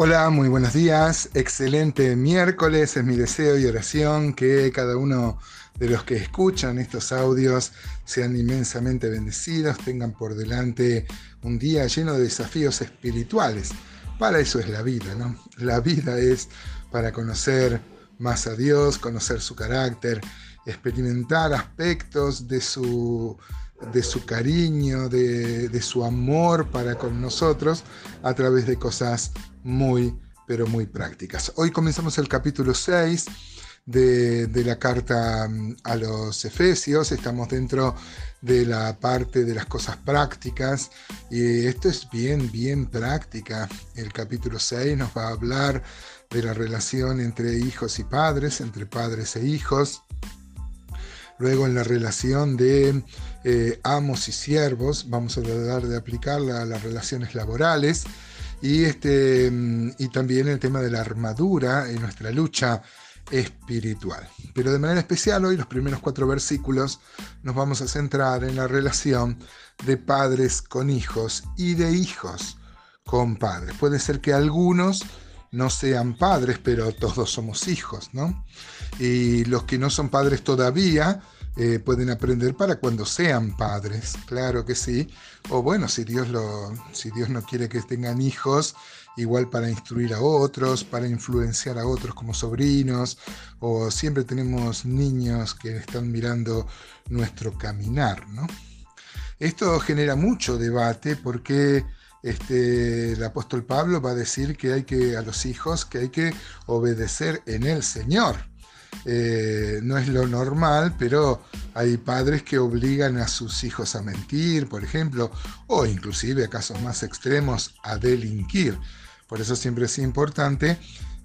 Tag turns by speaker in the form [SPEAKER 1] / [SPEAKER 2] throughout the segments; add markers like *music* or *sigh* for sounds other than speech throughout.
[SPEAKER 1] Hola, muy buenos días. Excelente miércoles. Es mi deseo y oración que cada uno de los que escuchan estos audios sean inmensamente bendecidos, tengan por delante un día lleno de desafíos espirituales. Para eso es la vida, ¿no? La vida es para conocer más a Dios, conocer su carácter, experimentar aspectos de su de su cariño, de, su amor para con nosotros a través de cosas muy, pero muy prácticas. Hoy comenzamos el capítulo 6 de, la carta mm, a los Efesios, estamos dentro de la parte de las cosas prácticas y esto es bien, bien práctica. El capítulo 6 nos va a hablar de la relación entre hijos y padres, entre padres e hijos. Luego en la relación de eh, amos y siervos, vamos a tratar de aplicarla a las relaciones laborales y, este, mm, y también el tema de la armadura en nuestra lucha espiritual. Pero de manera especial hoy los primeros cuatro versículos nos vamos a centrar en la relación de padres con hijos y de hijos con padres. Puede ser que algunos no sean padres, pero todos somos hijos, ¿no? Y los que no son padres todavía, eh, pueden aprender para cuando sean padres, claro que sí. O bueno, si Dios, lo, si Dios no quiere que tengan hijos, igual para instruir a otros, para influenciar a otros como sobrinos, o siempre tenemos niños que están mirando nuestro caminar, ¿no? Esto genera mucho debate porque este, el apóstol Pablo va a decir que hay que a los hijos que hay que obedecer en el Señor. Eh, no es lo normal, pero hay padres que obligan a sus hijos a mentir, por ejemplo, o inclusive a casos más extremos a delinquir. Por eso siempre es importante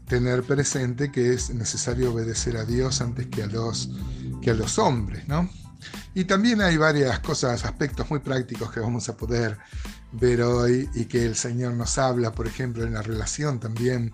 [SPEAKER 1] tener presente que es necesario obedecer a Dios antes que a los, que a los hombres, ¿no? Y también hay varias cosas, aspectos muy prácticos que vamos a poder ver hoy y que el Señor nos habla, por ejemplo, en la relación también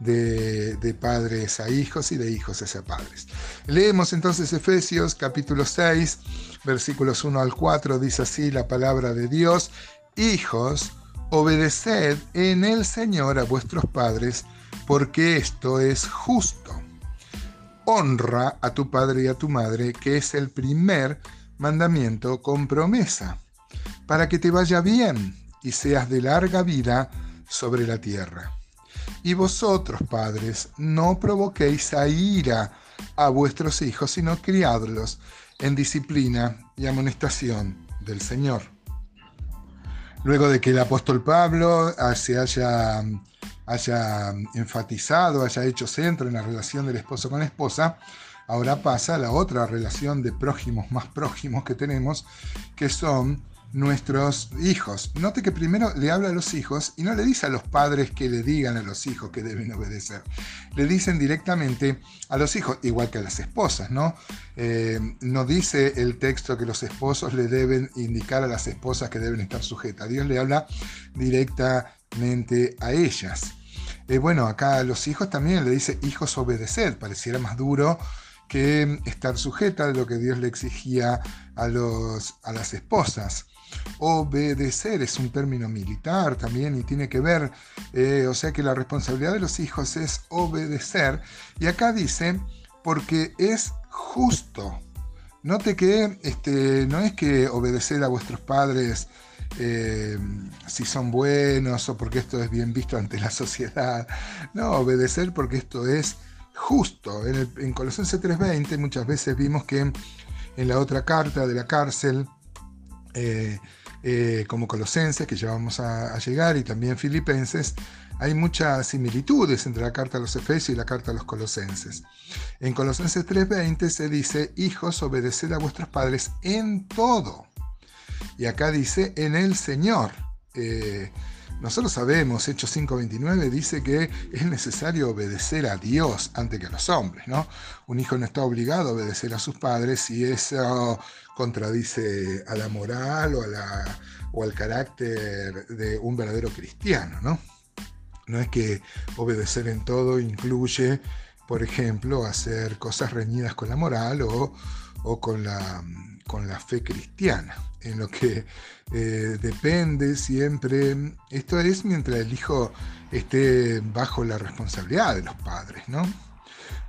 [SPEAKER 1] de, padres a hijos y de hijos hacia padres. Leemos entonces Efesios capítulo 6, versículos 1 al 4, dice así la palabra de Dios, hijos, obedeced en el Señor a vuestros padres, porque esto es justo. Honra a tu padre y a tu madre, que es el primer mandamiento con promesa, para que te vaya bien y seas de larga vida sobre la tierra. Y vosotros, padres, no provoquéis a ira a vuestros hijos, sino criadlos en disciplina y amonestación del Señor. Luego de que el apóstol Pablo se haya, haya enfatizado, haya hecho centro en la relación del esposo con la esposa, ahora pasa a la otra relación de prójimos más prójimos que tenemos, que son nuestros hijos. Note que primero le habla a los hijos y no le dice a los padres que le digan a los hijos que deben obedecer. Le dicen directamente a los hijos, igual que a las esposas, ¿no? Eh, no dice el texto que los esposos le deben indicar a las esposas que deben estar sujetas. Dios le habla directamente a ellas. Eh, bueno, acá a los hijos también le dice hijos obedecer, pareciera más duro que estar sujeta de lo que Dios le exigía a, los, a las esposas. Obedecer es un término militar también y tiene que ver, eh, o sea que la responsabilidad de los hijos es obedecer. Y acá dice, porque es justo. Note que este, no es que obedecer a vuestros padres eh, si son buenos o porque esto es bien visto ante la sociedad. No, obedecer porque esto es justo. En, en Colosenses 3:20 muchas veces vimos que en la otra carta de la cárcel, eh, eh, como Colosenses, que ya vamos a, llegar, y también Filipenses, hay muchas similitudes entre la carta a los Efesios y la carta a los Colosenses. En Colosenses 3:20 se dice, hijos, obedeced a vuestros padres en todo. Y acá dice, en el Señor. Eh, nosotros sabemos, Hechos 5.29 dice que es necesario obedecer a Dios antes que a los hombres, ¿no? Un hijo no está obligado a obedecer a sus padres si eso contradice a la moral o, a la, o al carácter de un verdadero cristiano, ¿no? No es que obedecer en todo incluye, por ejemplo, hacer cosas reñidas con la moral o o con la, con la fe cristiana, en lo que eh, depende siempre, esto es mientras el hijo esté bajo la responsabilidad de los padres, ¿no?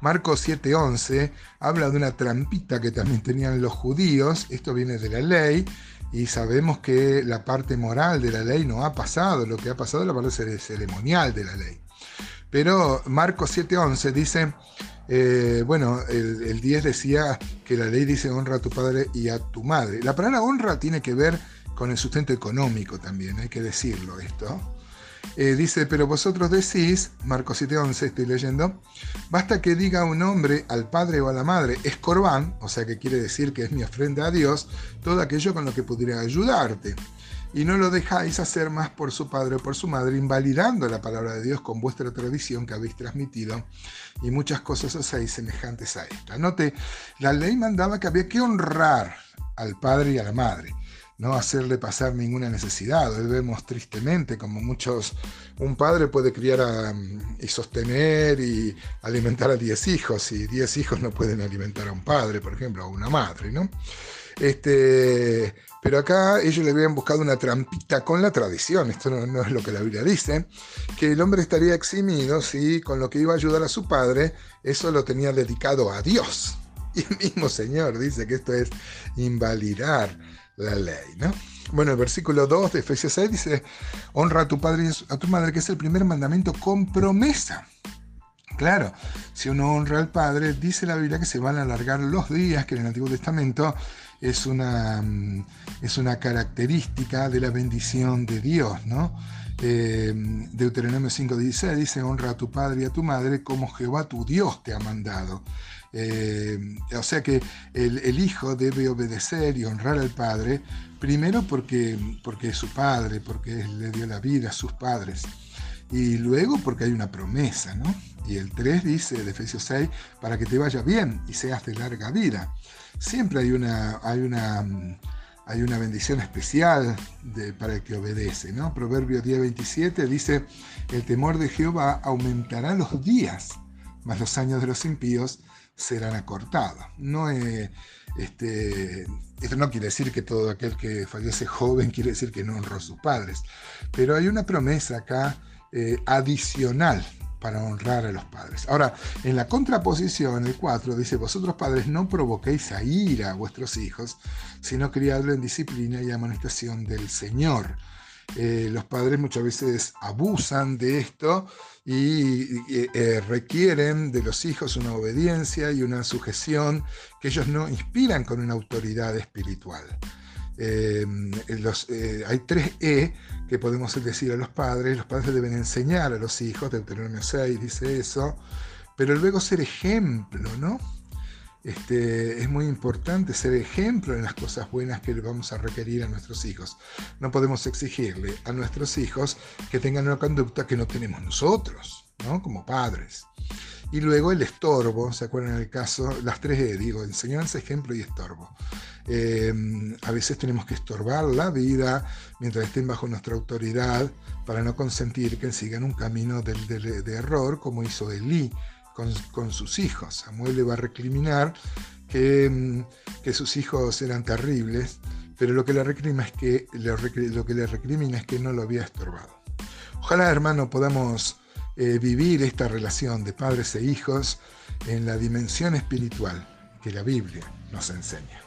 [SPEAKER 1] Marcos 7:11 habla de una trampita que también tenían los judíos, esto viene de la ley, y sabemos que la parte moral de la ley no ha pasado, lo que ha pasado es la parte ceremonial de la ley. Pero Marcos 7:11 dice, eh, bueno, el, 10 decía que la ley dice honra a tu padre y a tu madre. La palabra honra tiene que ver con el sustento económico también, hay que decirlo esto. Eh, dice, pero vosotros decís, Marcos 7:11 estoy leyendo, basta que diga un hombre al padre o a la madre, es corbán, o sea que quiere decir que es mi ofrenda a Dios, todo aquello con lo que pudiera ayudarte. Y no lo dejáis hacer más por su padre o por su madre, invalidando la palabra de Dios con vuestra tradición que habéis transmitido, y muchas cosas hacéis semejantes a esta. Note, la ley mandaba que había que honrar al padre y a la madre no hacerle pasar ninguna necesidad. Hoy vemos tristemente como muchos, un padre puede criar y sostener y alimentar a 10 hijos y 10 hijos no pueden alimentar a un padre, por ejemplo, a una madre, ¿no? Este, pero acá ellos le habían buscado una trampita con la tradición, esto no, no, es lo que la Biblia dice, que el hombre estaría eximido si con lo que iba a ayudar a su padre, eso lo tenía dedicado a Dios. *laughs* Y el mismo Señor dice que esto es invalidar la ley, ¿no? Bueno, el versículo 2 de Efesios 6 dice, honra a tu padre y a tu madre, que es el primer mandamiento con promesa. Claro, si uno honra al Padre, dice la Biblia que se van a alargar los días, que en el Antiguo Testamento es una, mm, es una característica de la bendición de Dios, ¿no? Eh, Deuteronomio 5:16 dice, honra a tu padre y a tu madre como Jehová tu Dios te ha mandado. Eh, o sea que el, hijo debe obedecer y honrar al padre, primero porque, porque es su padre, porque le dio la vida a sus padres, y luego porque hay una promesa, ¿no? Y el 3 dice de Efesios 6, para que te vaya bien y seas de larga vida. Siempre hay una, hay una, hay una bendición especial para el que obedece, ¿no? Proverbio 10:27 dice, el temor de Jehová aumentará los días, mas los años de los impíos serán acortados. No este, esto no quiere decir que todo aquel que fallece joven quiere decir que no honró a sus padres, pero hay una promesa acá eh, adicional para honrar a los padres. Ahora, en la contraposición, el 4 dice, vosotros padres no provoquéis a ira a vuestros hijos, sino criadlo en disciplina y amonestación del Señor. Eh, los padres muchas veces abusan de esto y eh, requieren de los hijos una obediencia y una sujeción que ellos no inspiran con una autoridad espiritual. Eh, hay tres E que podemos decir a los padres. Los padres deben enseñar a los hijos, Deuteronomio 6 dice eso, pero luego ser ejemplo, ¿no? Este, es muy importante ser ejemplo en las cosas buenas que le vamos a requerir a nuestros hijos. No podemos exigirle a nuestros hijos que tengan una conducta que no tenemos nosotros, ¿no? Como padres. Y luego el estorbo, ¿se acuerdan el caso? Las tres E, digo, enseñanza, ejemplo y estorbo. Em, a veces tenemos que estorbar la vida mientras estén bajo nuestra autoridad para no consentir que sigan un camino de, error como hizo Elí con, sus hijos. Samuel le va a recriminar que, mm, que, sus hijos eran terribles, pero lo que le recrimina es que lo que le recrimina es que no lo había estorbado. Ojalá, hermano, podamos eh, vivir esta relación de padres e hijos en la dimensión espiritual que la Biblia nos enseña.